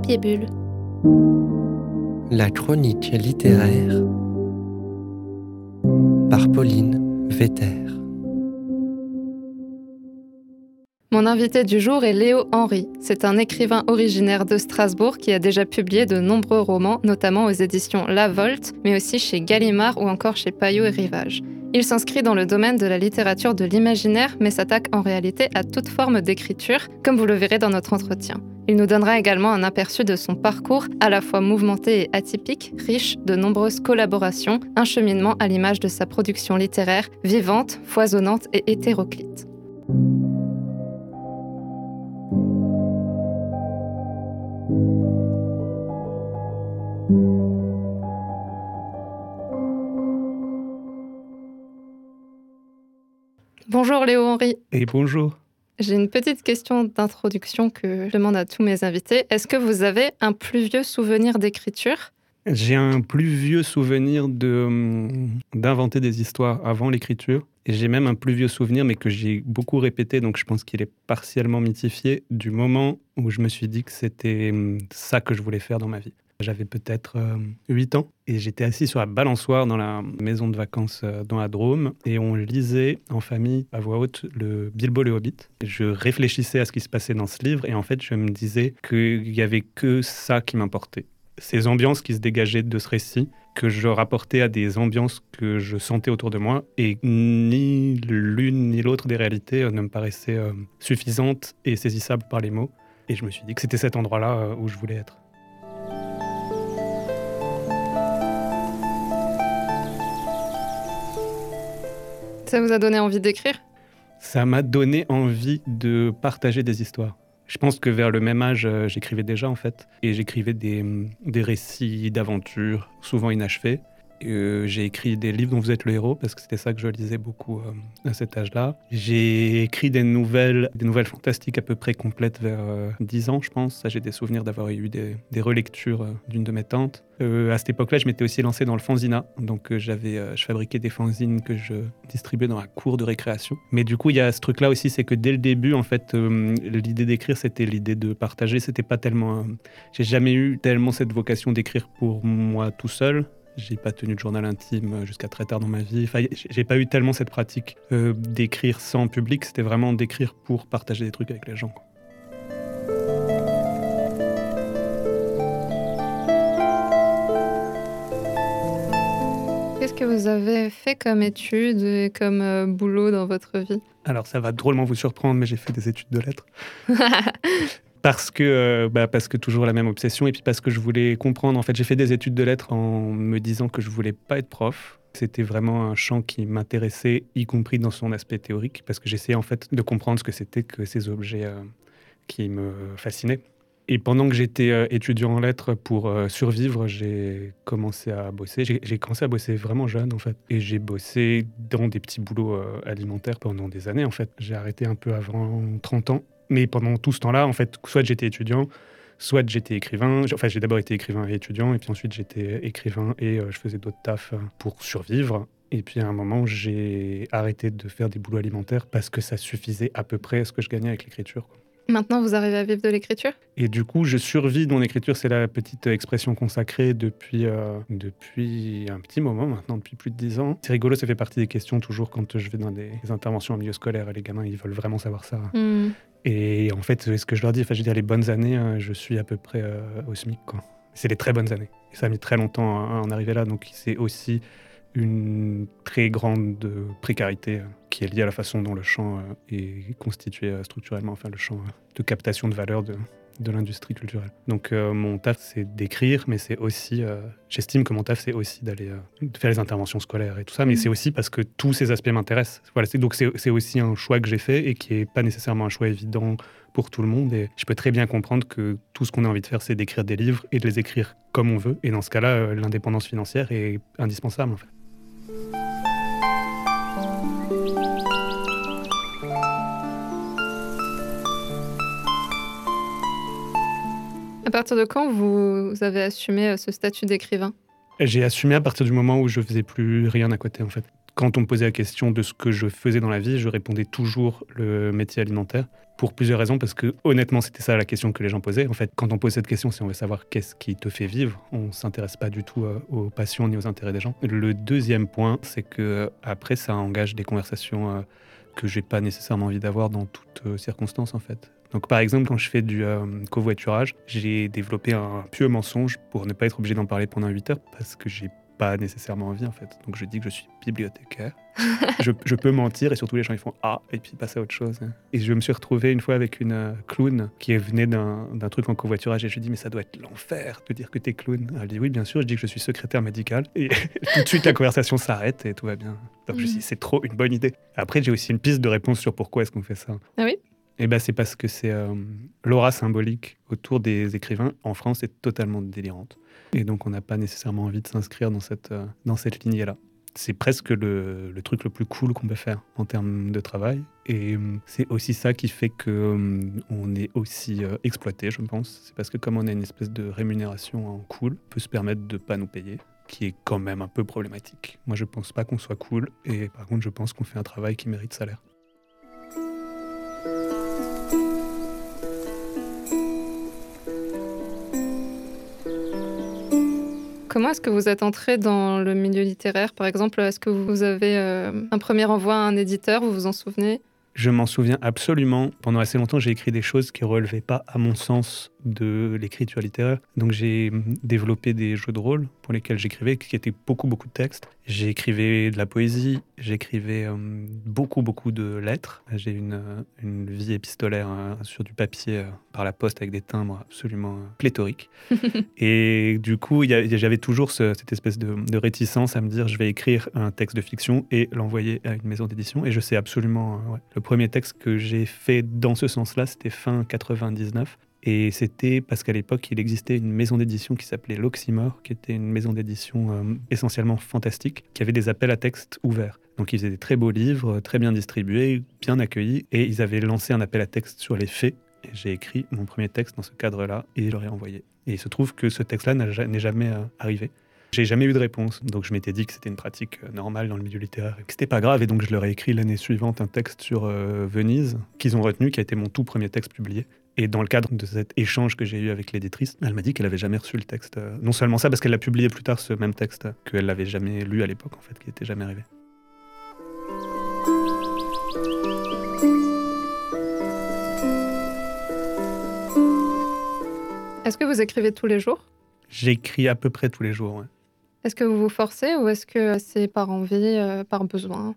Papier Bulle. La chronique littéraire par Pauline Vetter. Mon invité du jour est Léo Henry. C'est un écrivain originaire de Strasbourg qui a déjà publié de nombreux romans, notamment aux éditions La Volte, mais aussi chez Gallimard ou encore chez Payot et Rivage. Il s'inscrit dans le domaine de la littérature de l'imaginaire, mais s'attaque en réalité à toute forme d'écriture, comme vous le verrez dans notre entretien. Il nous donnera également un aperçu de son parcours, à la fois mouvementé et atypique, riche de nombreuses collaborations, un cheminement à l'image de sa production littéraire, vivante, foisonnante et hétéroclite. Léo Henry. Et bonjour. J'ai une petite question d'introduction que je demande à tous mes invités. Est-ce que vous avez un plus vieux souvenir d'écriture? J'ai un plus vieux souvenir de, hum, d'inventer des histoires avant l'écriture. Et j'ai même un plus vieux souvenir, mais que j'ai beaucoup répété, donc je pense qu'il est partiellement mythifié, du moment où je me suis dit que c'était hum, ça que je voulais faire dans ma vie. J'avais peut-être 8 euh, ans et j'étais assis sur la balançoire dans la maison de vacances euh, dans la Drôme et on lisait en famille à voix haute le Bilbo le Hobbit. Je réfléchissais à ce qui se passait dans ce livre et en fait je me disais qu'il n'y avait que ça qui m'importait. Ces ambiances qui se dégageaient de ce récit, que je rapportais à des ambiances que je sentais autour de moi et ni l'une ni l'autre des réalités euh, ne me paraissaient suffisantes et saisissables par les mots. Et je me suis dit que c'était cet endroit-là où je voulais être. Ça vous a donné envie d'écrire? Ça m'a donné envie de partager des histoires. Je pense que vers le même âge, euh, j'écrivais déjà en fait. Et j'écrivais des, des récits d'aventures, souvent inachevés. Euh, j'ai écrit des livres dont vous êtes le héros parce que c'était ça que je lisais beaucoup euh, à cet âge-là. J'ai écrit des nouvelles, des nouvelles fantastiques à peu près complètes vers 10 euh, ans, je pense. J'ai des souvenirs d'avoir eu des, des relectures d'une de mes tantes. à cette époque-là, je m'étais aussi lancé dans le fanzina. Donc, j'avais, je fabriquais des fanzines que je distribuais dans la cour de récréation. Mais du coup, il y a ce truc-là aussi, c'est que dès le début, en fait, l'idée d'écrire, c'était l'idée de partager. C'était pas tellement. j'ai jamais eu tellement cette vocation d'écrire pour moi tout seul. J'ai pas tenu de journal intime jusqu'à très tard dans ma vie. Enfin, j'ai pas eu tellement cette pratique euh, d'écrire sans public. C'était vraiment d'écrire pour partager des trucs avec les gens. Qu'est-ce que vous avez fait comme études et comme euh, boulot dans votre vie? Alors, ça va drôlement vous surprendre, mais j'ai fait des études de lettres. parce que, euh, bah, parce que toujours la même obsession et puis parce que je voulais comprendre. En fait, j'ai fait des études de lettres en me disant que je voulais pas être prof. C'était vraiment un champ qui m'intéressait, y compris dans son aspect théorique, parce que j'essayais en fait de comprendre ce que c'était que ces objets euh, qui me fascinaient. Et pendant que j'étais euh, étudiant en lettres pour survivre, j'ai commencé à bosser. J'ai commencé à bosser vraiment jeune en fait. Et j'ai bossé dans des petits boulots alimentaires pendant des années en fait. J'ai arrêté un peu avant 30 ans mais pendant tout ce temps-là, en fait, soit j'étais étudiant, soit j'étais écrivain. Enfin, j'ai d'abord été écrivain et étudiant, et puis ensuite j'étais écrivain et euh, je faisais d'autres tafs euh, pour survivre. Et puis à un moment, j'ai arrêté de faire des boulots alimentaires parce que ça suffisait à peu près à ce que je gagnais avec l'écriture. Maintenant, vous arrivez à vivre de l'écriture? Et du coup, je survis de mon écriture. C'est la petite expression consacrée depuis, euh, depuis un petit moment maintenant, depuis plus de dix ans. C'est rigolo, ça fait partie des questions toujours quand je vais dans des interventions en milieu scolaire. Les gamins, ils veulent vraiment savoir ça. Hmm. Et en fait, ce que je leur dis, enfin, je veux dire, les bonnes années, hein, je suis à peu près euh, au SMIC. C'est les très bonnes années. Et ça a mis très longtemps à en arriver là. Donc, c'est aussi une très grande précarité euh, qui est liée à la façon dont le champ euh, est constitué euh, structurellement, enfin le champ de captation de valeur de, de l'industrie culturelle. Donc mon taf c'est d'écrire, mais c'est aussi, j'estime que mon taf c'est aussi d'aller faire les interventions scolaires et tout ça, mais mmh. c'est aussi parce que tous ces aspects m'intéressent. Voilà, donc c'est aussi un choix que j'ai fait et qui est pas nécessairement un choix évident pour tout le monde. Et je peux très bien comprendre que tout ce qu'on a envie de faire, c'est d'écrire des livres et de les écrire comme on veut. Et dans ce cas-là, l'indépendance financière est indispensable en fait. À partir de quand vous avez assumé euh, ce statut d'écrivain? J'ai assumé à partir du moment où je faisais plus rien à côté en fait. Quand on me posait la question de ce que je faisais dans la vie, je répondais toujours le métier alimentaire pour plusieurs raisons, parce que honnêtement, c'était ça la question que les gens posaient. En fait, quand on pose cette question, c'est on veut savoir qu'est-ce qui te fait vivre. On s'intéresse pas du tout euh, aux passions ni aux intérêts des gens. Le deuxième point, c'est que euh, après, ça engage des conversations que j'ai pas nécessairement envie d'avoir dans toutes circonstances, en fait. Donc, par exemple, quand je fais du covoiturage, j'ai développé un pieux mensonge pour ne pas être obligé d'en parler pendant 8 heures parce que j'ai pas nécessairement envie en fait. Donc je dis que je suis bibliothécaire. je, je, peux mentir et surtout les gens ils font ah et puis passer à autre chose. Et je me suis retrouvé une fois avec une euh, clown qui venait d'un truc en covoiturage et je lui dis mais ça doit être l'enfer de dire que t'es clown. Elle dit oui bien sûr. Je dis que je suis secrétaire médical et tout de suite la conversation s'arrête et tout va bien. Donc je dis c'est trop une bonne idée. Après j'ai aussi une piste de réponse sur pourquoi est-ce qu'on fait ça. Ah oui? Eh ben c'est parce que c'est euh, l'aura symbolique autour des écrivains en France est totalement délirante. Et donc, on n'a pas nécessairement envie de s'inscrire dans cette, euh, cette lignée-là. C'est presque le, truc le plus cool qu'on peut faire en termes de travail. Et euh, c'est aussi ça qui fait qu'on euh, est aussi exploité, je pense. C'est parce que comme on a une espèce de rémunération en cool, on peut se permettre de ne pas nous payer qui est quand même un peu problématique. Moi, je pense pas qu'on soit cool, et par contre, je pense qu'on fait un travail qui mérite salaire. Comment est-ce que vous êtes entré dans le milieu littéraire Par exemple, est-ce que vous avez euh, un premier envoi à un éditeur Vous vous en souvenez? Je m'en souviens absolument. Pendant assez longtemps, j'ai écrit des choses qui ne relevaient pas, à mon sens, de l'écriture littéraire. Donc j'ai développé des jeux de rôle pour lesquels j'écrivais, qui étaient beaucoup, beaucoup de textes. J'écrivais de la poésie, j'écrivais euh, beaucoup, beaucoup de lettres. J'ai une, euh, une vie épistolaire euh, sur du papier par la poste avec des timbres absolument pléthoriques. et du coup, j'avais toujours cette espèce de, de, réticence à me dire je vais écrire un texte de fiction et l'envoyer à une maison d'édition. Et je sais absolument, le premier texte que j'ai fait dans ce sens-là, c'était fin 99. Et c'était parce qu'à l'époque, il existait une maison d'édition qui s'appelait l'Oxymore, qui était une maison d'édition euh, essentiellement fantastique, qui avait des appels à texte ouverts. Donc ils faisaient des très beaux livres, très bien distribués, bien accueillis, et ils avaient lancé un appel à texte sur les faits. Et j'ai écrit mon premier texte dans ce cadre-là, et je l'aurais envoyé. Et il se trouve que ce texte-là n'est jamais euh, arrivé. J'ai jamais eu de réponse, donc je m'étais dit que c'était une pratique euh, normale dans le milieu littéraire, que c'était pas grave, et donc je leur ai écrit l'année suivante un texte sur Venise, qu'ils ont retenu, qui a été mon tout premier texte publié. Et dans le cadre de cet échange que j'ai eu avec l'éditrice, elle m'a dit qu'elle avait jamais reçu le texte. Non seulement ça, parce qu'elle l'a publié plus tard, ce même texte, qu'elle l'avait jamais lu à l'époque, en fait, qui n'était jamais arrivé. Est-ce que vous écrivez tous les jours? J'écris à peu près tous les jours, ouais. Est-ce que vous vous forcez ou est-ce que c'est par envie, euh, par besoin?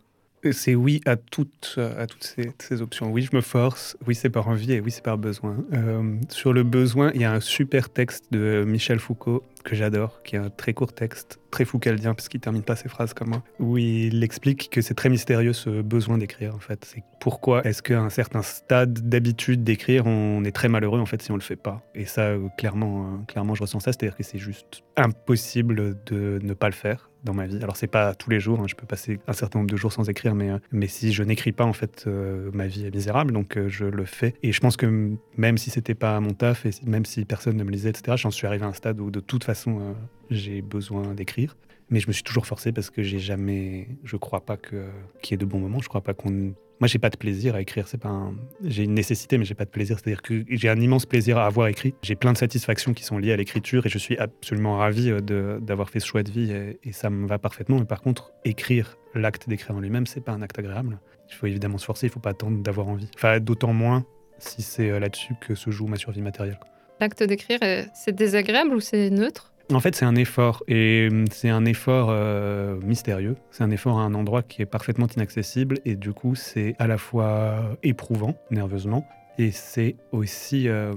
C'est oui à toutes, à toutes ces, options. Oui, je me force. Oui, c'est par envie et oui, c'est par besoin. Euh, sur le besoin, il y a un super texte de Michel Foucault que j'adore, qui est un très court texte, très foucaldien, parce qu'il termine pas ses phrases comme moi, où il explique que c'est très mystérieux ce besoin d'écrire, en fait. C'est pourquoi est-ce qu'à un certain stade d'habitude d'écrire, on est très malheureux, en fait, si on le fait pas? Et ça, euh, clairement, euh, clairement, je ressens ça, c'est-à-dire que c'est juste impossible de ne pas le faire dans ma vie. Alors c'est pas tous les jours, hein, je peux passer un certain nombre de jours sans écrire, mais, euh, mais si je n'écris pas, en fait, ma vie est misérable, donc je le fais. Et je pense que même si c'était pas mon taf, et même si personne ne me lisait, etc., j'en suis arrivé à un stade où de toute façon, euh, j'ai besoin d'écrire. Mais je me suis toujours forcé parce que j'ai jamais, je crois pas que qu'il y ait de bons moments. Je crois pas qu'on, moi j'ai pas de plaisir à écrire. C'est pas, j'ai une nécessité, mais j'ai pas de plaisir. C'est-à-dire que j'ai un immense plaisir à avoir écrit. J'ai plein de satisfactions qui sont liées à l'écriture et je suis absolument ravi euh, d'avoir fait ce choix de vie et, ça me va parfaitement. Mais par contre, écrire, l'acte d'écrire en lui-même, c'est pas un acte agréable. Il faut évidemment se forcer. Il faut pas attendre d'avoir envie. Enfin, d'autant moins si c'est euh, là-dessus que se joue ma survie matérielle. L'acte d'écrire, c'est désagréable ou c'est neutre? En fait, c'est un effort et hum, c'est un effort euh, mystérieux. C'est un effort à un endroit qui est parfaitement inaccessible et du coup, c'est à la fois éprouvant, nerveusement, et c'est aussi. Euh,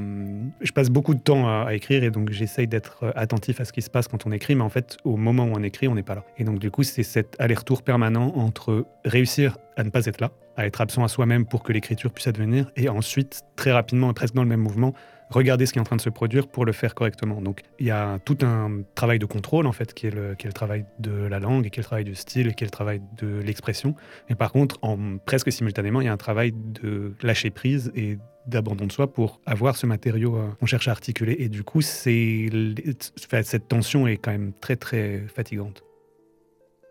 je passe beaucoup de temps à, écrire et donc j'essaye d'être attentif à ce qui se passe quand on écrit, mais en fait, au moment où on écrit, on n'est pas là. Et donc, du coup, c'est cet aller-retour permanent entre réussir à ne pas être là, à être absent à soi-même pour que l'écriture puisse advenir, et ensuite, très rapidement et presque dans le même mouvement, regarder ce qui est en train de se produire pour le faire correctement. Donc il y a tout un travail de contrôle en fait qui est le, travail de la langue et qui est le travail du style et qui est le travail de l'expression. Mais par contre, presque simultanément, il y a un travail de lâcher prise et d'abandon de soi pour avoir ce matériau euh, qu'on cherche à articuler. Et du coup, cette tension est quand même très très fatigante.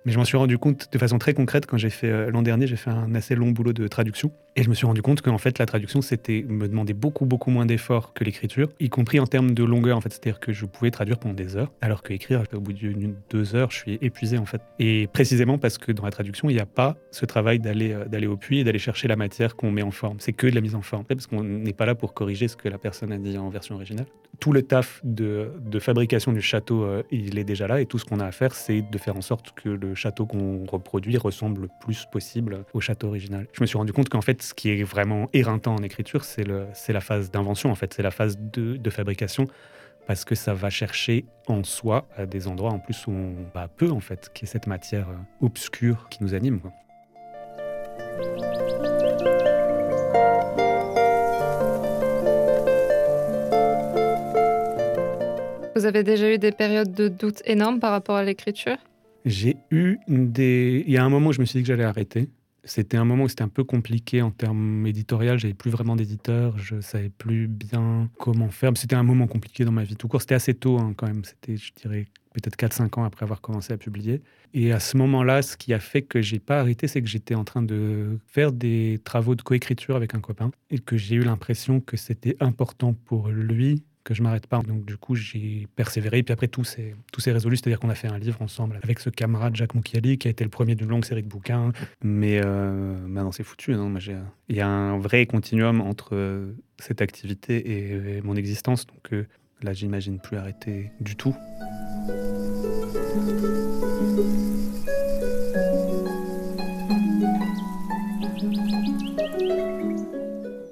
Mais je m'en suis rendu compte de façon très concrète quand j'ai fait euh, l'an dernier, j'ai fait un assez long boulot de traduction Et je me suis rendu compte qu'en fait, la traduction, c'était me demander beaucoup, beaucoup moins d'efforts que l'écriture, y compris en termes de longueur, en fait. C'est-à-dire que je pouvais traduire pendant des heures, alors que écrire, au bout d'une deux heures, je suis épuisé, en fait. Et précisément parce que dans la traduction, il n'y a pas ce travail d'aller euh, d'aller au puits et d'aller chercher la matière qu'on met en forme. C'est que de la mise en forme, parce qu'on n'est pas là pour corriger ce que la personne a dit en version originale. Tout le taf de, de fabrication du château, euh, il est déjà là, et tout ce qu'on a à faire, c'est de faire en sorte que le château qu'on reproduit ressemble le plus possible au château original. Je me suis rendu compte qu'en fait, ce qui est vraiment éreintant en écriture, c'est la phase d'invention, en fait, c'est la phase de, de, fabrication, parce que ça va chercher en soi à des endroits en plus où on va peu, en fait, qui est cette matière euh, obscure qui nous anime. Quoi. Vous avez déjà eu des périodes de doute énormes par rapport à l'écriture? J'ai eu des... Il y a un moment où je me suis dit que j'allais arrêter. C'était un moment où c'était un peu compliqué en termes éditorial. J'avais plus vraiment d'éditeur. Je savais plus bien comment faire. C'était un moment compliqué dans ma vie tout court. C'était assez tôt hein, quand même. C'était, je dirais, peut-être 4-5 ans après avoir commencé à publier. Et à ce moment-là, ce qui a fait que j'ai pas arrêté, c'est que j'étais en train de faire des travaux de coécriture avec un copain et que j'ai eu l'impression que c'était important pour lui que je m'arrête pas. Donc du coup, j'ai persévéré. Et puis après, tout s'est, tout s'est résolu. C'est-à-dire qu'on a fait un livre ensemble avec ce camarade Jacques Moukiali, qui a été le premier d'une longue série de bouquins. Mais euh, maintenant, c'est foutu. Non Il y a un vrai continuum entre euh, cette activité et, mon existence. Donc euh, là, j'imagine plus arrêter du tout.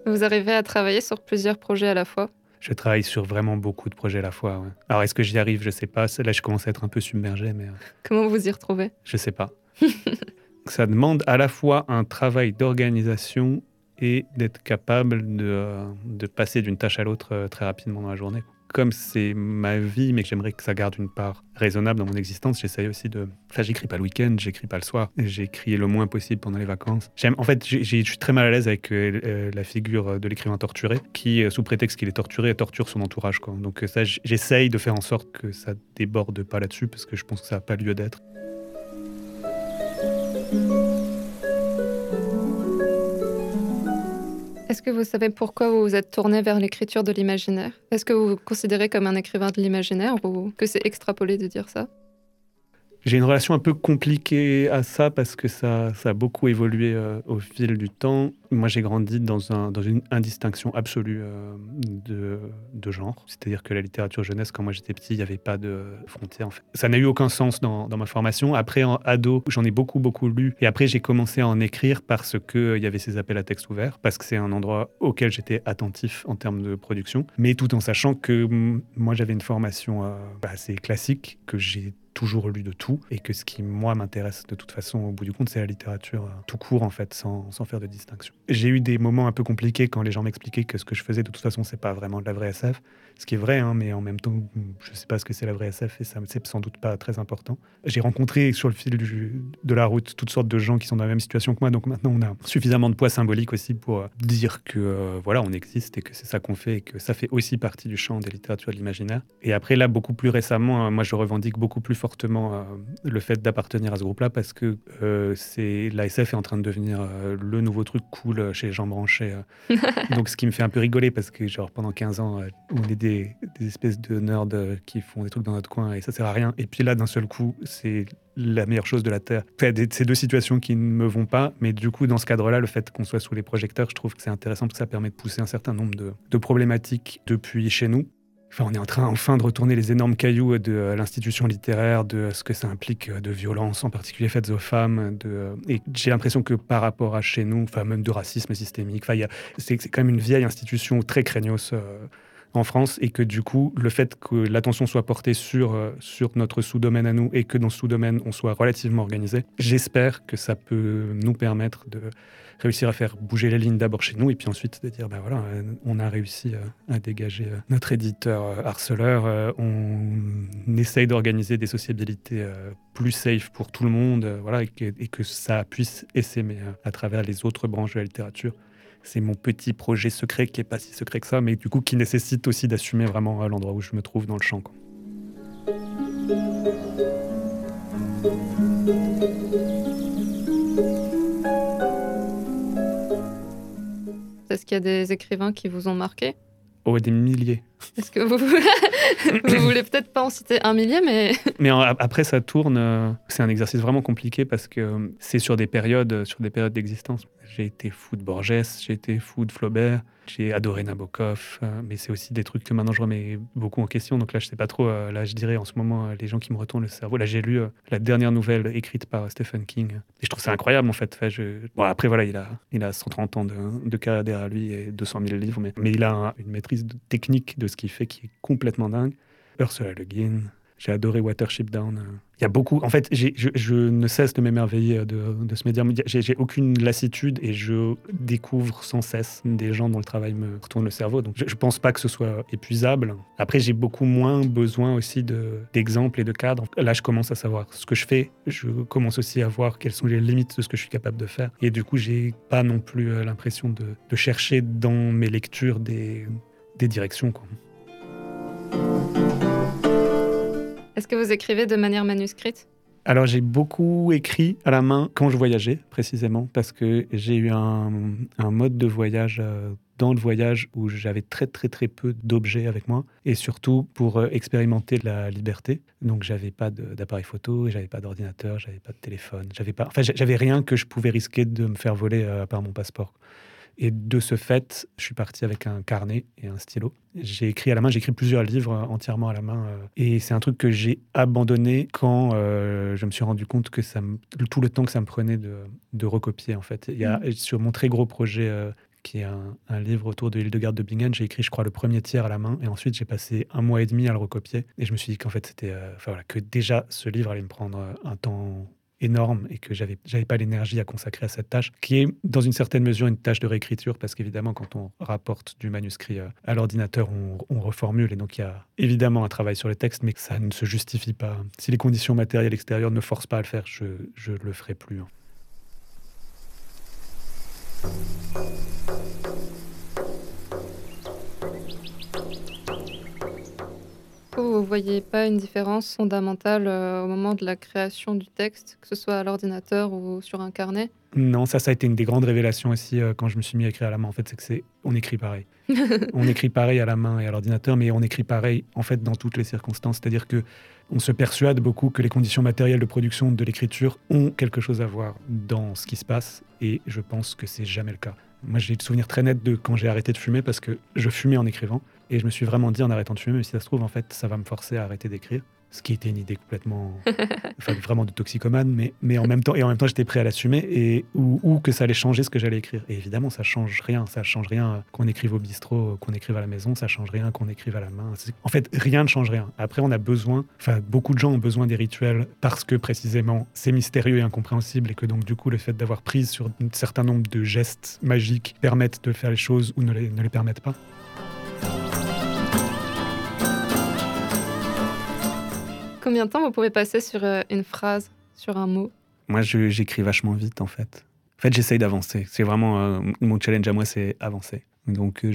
Vous arrivez à travailler sur plusieurs projets à la fois? Je travaille sur vraiment beaucoup de projets à la fois. Alors, est-ce que j'y arrive? Je sais pas. Là, je commence à être un peu submergé. Mais... Euh, Comment vous y retrouvez? Je sais pas. Ça demande à la fois un travail d'organisation et d'être capable de, euh, de passer d'une tâche à l'autre euh, très rapidement dans la journée comme c'est ma vie, mais que j'aimerais que ça garde une part raisonnable dans mon existence, j'essaye aussi de. Enfin, j'écris pas le week-end, j'écris pas le soir, j'écris le moins possible pendant les vacances. En fait, je suis très mal à l'aise avec euh, euh, la figure de l'écrivain torturé, qui, euh, sous prétexte qu'il est torturé, torture son entourage. Donc ça, j'essaye de faire en sorte que ça déborde pas là-dessus, parce que je pense que ça n'a pas lieu d'être. Est-ce que vous savez pourquoi vous vous êtes tourné vers l'écriture de l'imaginaire? Est-ce que vous vous considérez comme un écrivain de l'imaginaire ou que c'est extrapolé de dire ça? J'ai une relation un peu compliquée à ça parce que ça, ça a beaucoup évolué euh, au fil du temps. Moi, j'ai grandi dans, un, dans une indistinction absolue euh, de, de, genre. C'est-à-dire que la littérature jeunesse, quand moi j'étais petit, il n'y avait pas de frontières. Ça n'a eu aucun sens dans, dans ma formation. Après, en ado, j'en ai beaucoup, beaucoup lu. Et après, j'ai commencé à en écrire parce qu'il euh, y avait ces appels à texte ouverts, parce que c'est un endroit auquel j'étais attentif en termes de production. Mais tout en sachant que moi, j'avais une formation assez classique, que j'ai toujours lu de tout et que ce qui, moi, m'intéresse de toute façon, au bout du compte, c'est la littérature euh, tout court, en fait, sans, sans faire de distinction. J'ai eu des moments un peu compliqués quand les gens m'expliquaient que ce que je faisais, de toute façon, c'est pas vraiment de la vraie SF, ce qui est vrai, hein, mais en même temps, je sais pas ce que c'est la vraie SF et ça, c'est sans doute pas très important. J'ai rencontré sur le fil de la route toutes sortes de gens qui sont dans la même situation que moi, donc maintenant, on a suffisamment de poids symbolique aussi pour euh, dire que, euh, voilà, on existe et que c'est ça qu'on fait et que ça fait aussi partie du champ des littératures de l'imaginaire. Et après, là, beaucoup plus récemment, moi, je revendique beaucoup plus fortement euh, le fait d'appartenir à ce groupe-là parce que euh, c'est l'ASF est en train de devenir euh, le nouveau truc cool chez les gens branchés. Donc, ce qui me fait un peu rigoler parce que, genre, pendant 15 ans, on est des, espèces de nerds qui font des trucs dans notre coin et ça sert à rien. Et puis là, d'un seul coup, c'est la meilleure chose de la Terre. c'est deux situations qui ne me vont pas, mais du coup, dans ce cadre-là, le fait qu'on soit sous les projecteurs, je trouve que c'est intéressant parce que ça permet de pousser un certain nombre de problématiques depuis chez nous on est en train enfin de retourner les énormes cailloux de euh, l'institution littéraire, de ce que ça implique euh, de violence, en particulier faites aux femmes. Euh, et j'ai l'impression que par rapport à chez nous, enfin même de racisme systémique, c'est quand même une vieille institution très craignos en France et que du coup, le fait que l'attention soit portée sur, sur notre sous-domaine à nous et que dans ce sous-domaine, on soit relativement organisé, j'espère que ça peut nous permettre de réussir à faire bouger les lignes d'abord chez nous et puis ensuite de dire, ben voilà, euh, on a réussi euh, à dégager euh, notre éditeur harceleur, on essaye d'organiser des sociabilités plus safe pour tout le monde, voilà, et que, ça puisse essaimer à travers les autres branches de la littérature c'est mon petit projet secret qui est pas si secret que ça, mais du coup qui nécessite aussi d'assumer vraiment l'endroit où je me trouve dans le champ. Est-ce qu'il y a des écrivains qui vous ont marqué? Oh, des milliers. Est-ce que vous, vous voulez peut-être pas en citer un millier, mais... mais après, ça tourne. Euh, c'est un exercice vraiment compliqué parce que euh, c'est sur des périodes, sur des périodes d'existence. J'ai été fou de Borges, j'ai été fou de Flaubert, j'ai adoré Nabokov, euh, mais c'est aussi des trucs que maintenant je remets beaucoup en question. Donc là, je sais pas trop. là, je dirais en ce moment, les gens qui me retournent le cerveau. Là, j'ai lu la dernière nouvelle écrite par Stephen King. Et je trouve ça incroyable, en fait. Bon, après, voilà, il a, il a 130 ans de, carrière derrière lui et 200 000 livres, mais, mais il a une maîtrise technique de ce qu'il fait qui est complètement dingue. Ursula Le Guin, j'ai adoré Watership Down. Il y a beaucoup. En fait, je, ne cesse de m'émerveiller de, ce média. J'ai aucune lassitude et je découvre sans cesse des gens dont le travail me retourne le cerveau. Donc, je ne pense pas que ce soit épuisable. Après, j'ai beaucoup moins besoin aussi d'exemples et de cadres. Là, je commence à savoir ce que je fais. Je commence aussi à voir quelles sont les limites de ce que je suis capable de faire. Et du coup, j'ai pas non plus euh, l'impression de, chercher dans mes lectures des, directions. Est-ce que vous écrivez de manière manuscrite? Alors j'ai beaucoup écrit à la main quand je voyageais précisément parce que j'ai eu un, mode de voyage euh, dans le voyage où j'avais très très très peu d'objets avec moi et surtout pour euh, expérimenter la liberté. Donc j'avais pas d'appareil photo, j'avais pas d'ordinateur, j'avais pas de téléphone, j'avais pas, enfin j'avais rien que je pouvais risquer de me faire voler euh, par mon passeport. Et de ce fait, je suis parti avec un carnet et un stylo. J'ai écrit à la main, j'ai écrit plusieurs livres entièrement à la main. Euh, et c'est un truc que j'ai abandonné quand euh, je me suis rendu compte que ça tout le temps que ça me prenait de, de recopier, en fait. Il y a, mmh. Sur mon très gros projet euh, qui est un, livre autour de l'île de garde de Bingen. J'ai écrit, je crois, le premier tiers à la main, et ensuite j'ai passé un mois et demi à le recopier. Et je me suis dit qu'en fait, c'était, enfin voilà, que déjà ce livre allait me prendre un temps énorme et que j'avais j'avais pas l'énergie à consacrer à cette tâche, qui est dans une certaine mesure une tâche de réécriture, parce qu'évidemment, quand on rapporte du manuscrit euh, à l'ordinateur, on, reformule, et donc il y a évidemment un travail sur les textes, mais ça ne se justifie pas. Si les conditions matérielles extérieures ne forcent pas à le faire, je ne le ferai plus. Vous ne voyez pas une différence fondamentale euh, au moment de la création du texte, que ce soit à l'ordinateur ou sur un carnet? Non, ça, ça a été une des grandes révélations aussi euh, quand je me suis mis à écrire à la main. En fait, c'est que c'est on écrit pareil. on écrit pareil à la main et à l'ordinateur, mais on écrit pareil en fait dans toutes les circonstances. C'est-à-dire que on se persuade beaucoup que les conditions matérielles de production de l'écriture ont quelque chose à voir dans ce qui se passe, et je pense que c'est jamais le cas. Moi, j'ai le souvenir très net de quand j'ai arrêté de fumer parce que je fumais en écrivant. Et je me suis vraiment dit en arrêtant de fumer, mais si ça se trouve, en fait, ça va me forcer à arrêter d'écrire. Ce qui était une idée complètement, enfin, vraiment de toxicomane, mais, mais en même temps, et en même temps, j'étais prêt à l'assumer et ou, que ça allait changer ce que j'allais écrire. Et évidemment, ça change rien. Ça change rien qu'on écrive au bistrot, qu'on écrive à la maison. Ça change rien qu'on écrive à la main. En fait, rien ne change rien. Après, on a besoin, enfin, beaucoup de gens ont besoin des rituels parce que précisément, c'est mystérieux et incompréhensible et que donc, du coup, le fait d'avoir prise sur un certain nombre de gestes magiques permettent de faire les choses ou ne les, ne les permettent pas. Combien de temps vous pouvez passer sur euh, une phrase, sur un mot? Moi, j'écris vachement vite, en fait. En fait, j'essaye d'avancer. C'est vraiment euh, mon challenge à moi, c'est avancer. Donc, euh,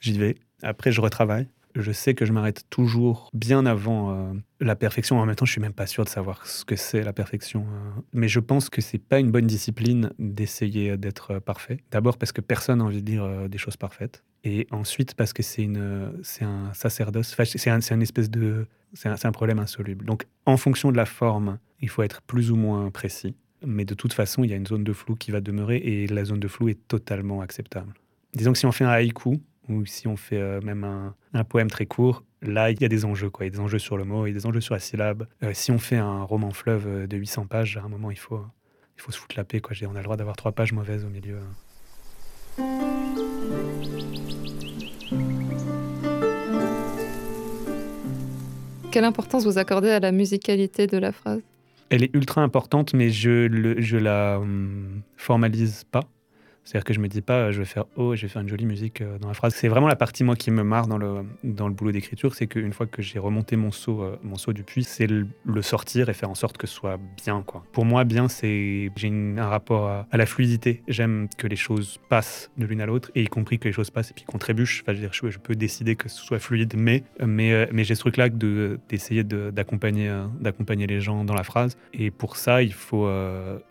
j'y vais. Après, je retravaille. Je sais que je m'arrête toujours bien avant la perfection. En même temps, je suis même pas sûr de savoir ce que c'est la perfection. Mais je pense que c'est pas une bonne discipline d'essayer d'être parfait. D'abord parce que personne n'a envie de dire des choses parfaites. Et ensuite parce que c'est un sacerdoce. c'est un, une espèce de c'est un, problème insoluble. Donc, en fonction de la forme, il faut être plus ou moins précis. Mais de toute façon, il y a une zone de flou qui va demeurer et la zone de flou est totalement acceptable. Disons que si on fait un haïku ou si on fait euh, même un, poème très court, là, il y a des enjeux. Quoi. Il y a des enjeux sur le mot, il y a des enjeux sur la syllabe. Euh, si on fait un roman fleuve euh, de 800 pages, à un moment, il faut, il faut se foutre la paix. Quoi. On a le droit d'avoir trois pages mauvaises au milieu. Quelle importance vous accordez à la musicalité de la phrase? Elle est ultra importante, mais je ne la hum, formalise pas. C'est-à-dire que je me dis pas, euh, je vais faire oh, je vais faire une jolie musique euh, dans la phrase. C'est vraiment la partie moi qui me marre dans le dans le boulot d'écriture, c'est qu'une fois que j'ai remonté mon saut euh, mon saut du puits, c'est le, sortir et faire en sorte que ce soit bien quoi. Pour moi, bien c'est j'ai un rapport à, la fluidité. J'aime que les choses passent de l'une à l'autre et y compris que les choses passent et puis qu'on trébuche. Enfin, je, veux dire, je, peux décider que ce soit fluide, mais mais mais j'ai ce truc là de d'essayer d'accompagner d'accompagner les gens dans la phrase et pour ça il faut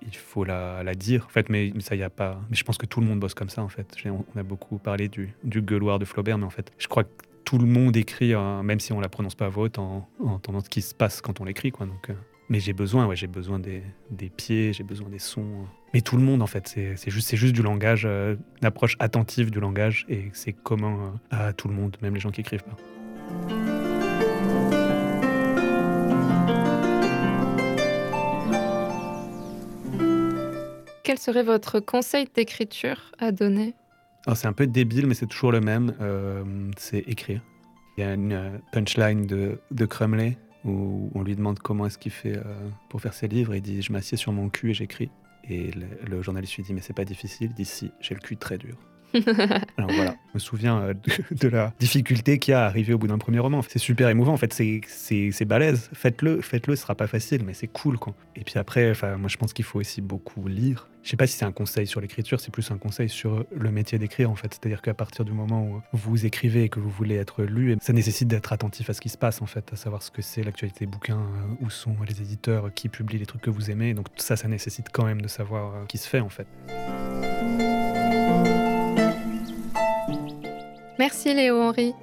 il faut la, la dire en fait, mais, ça y a pas. Mais je pense que tout le monde bosse comme ça en fait. On a beaucoup parlé du, gueuloir de Flaubert, mais en fait, je crois que tout le monde écrit, même si on la prononce pas à voix en, entendant ce qui se passe quand on l'écrit. Quoi. Donc, mais j'ai besoin, ouais, j'ai besoin des, pieds, j'ai besoin des sons. Mais tout le monde, en fait, c'est juste, juste du langage, une approche attentive du langage, et c'est commun à tout le monde, même les gens qui écrivent pas. Quel serait votre conseil d'écriture à donner C'est un peu débile, mais c'est toujours le même. Euh, c'est écrire. Il y a une euh, punchline de, de Crumley où on lui demande comment est-ce qu'il fait euh, pour faire ses livres. Il dit Je m'assieds sur mon cul et j'écris. Et le, journaliste lui dit Mais c'est pas difficile. Il dit Si, j'ai le cul très dur. Alors voilà, je me souviens euh, de, la difficulté qu'il y a à arriver au bout d'un premier roman. C'est super émouvant, en fait, c'est balèze. Faites-le, faites-le, ce sera pas facile, mais c'est cool, quoi. Et puis après, moi je pense qu'il faut aussi beaucoup lire. Je sais pas si c'est un conseil sur l'écriture, c'est plus un conseil sur le métier d'écrire, en fait. C'est-à-dire qu'à partir du moment où vous écrivez et que vous voulez être lu, ça nécessite d'être attentif à ce qui se passe, en fait, à savoir ce que c'est l'actualité des bouquins, euh, où sont les éditeurs qui publient les trucs que vous aimez. Donc ça, ça nécessite quand même de savoir euh, qui se fait, en fait. Merci Léo Henri.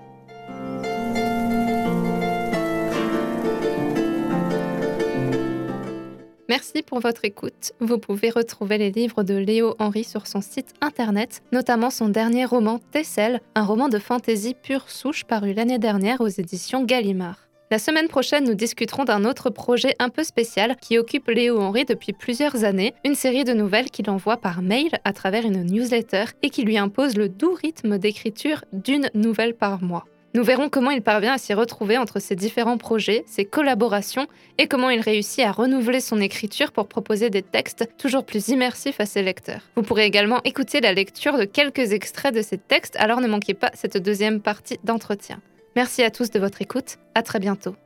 Merci pour votre écoute. Vous pouvez retrouver les livres de Léo Henry sur son site internet, notamment son dernier roman Tessel, un roman de fantaisie pure souche paru l'année dernière aux éditions Gallimard. La semaine prochaine, nous discuterons d'un autre projet un peu spécial qui occupe Léo Henry depuis plusieurs années, une série de nouvelles qu'il envoie par mail à travers une newsletter et qui lui impose le doux rythme d'écriture d'une nouvelle par mois. Nous verrons comment il parvient à s'y retrouver entre ses différents projets, ses collaborations et comment il réussit à renouveler son écriture pour proposer des textes toujours plus immersifs à ses lecteurs. Vous pourrez également écouter la lecture de quelques extraits de ces textes, alors ne manquez pas cette deuxième partie d'entretien. Merci à tous de votre écoute. À très bientôt.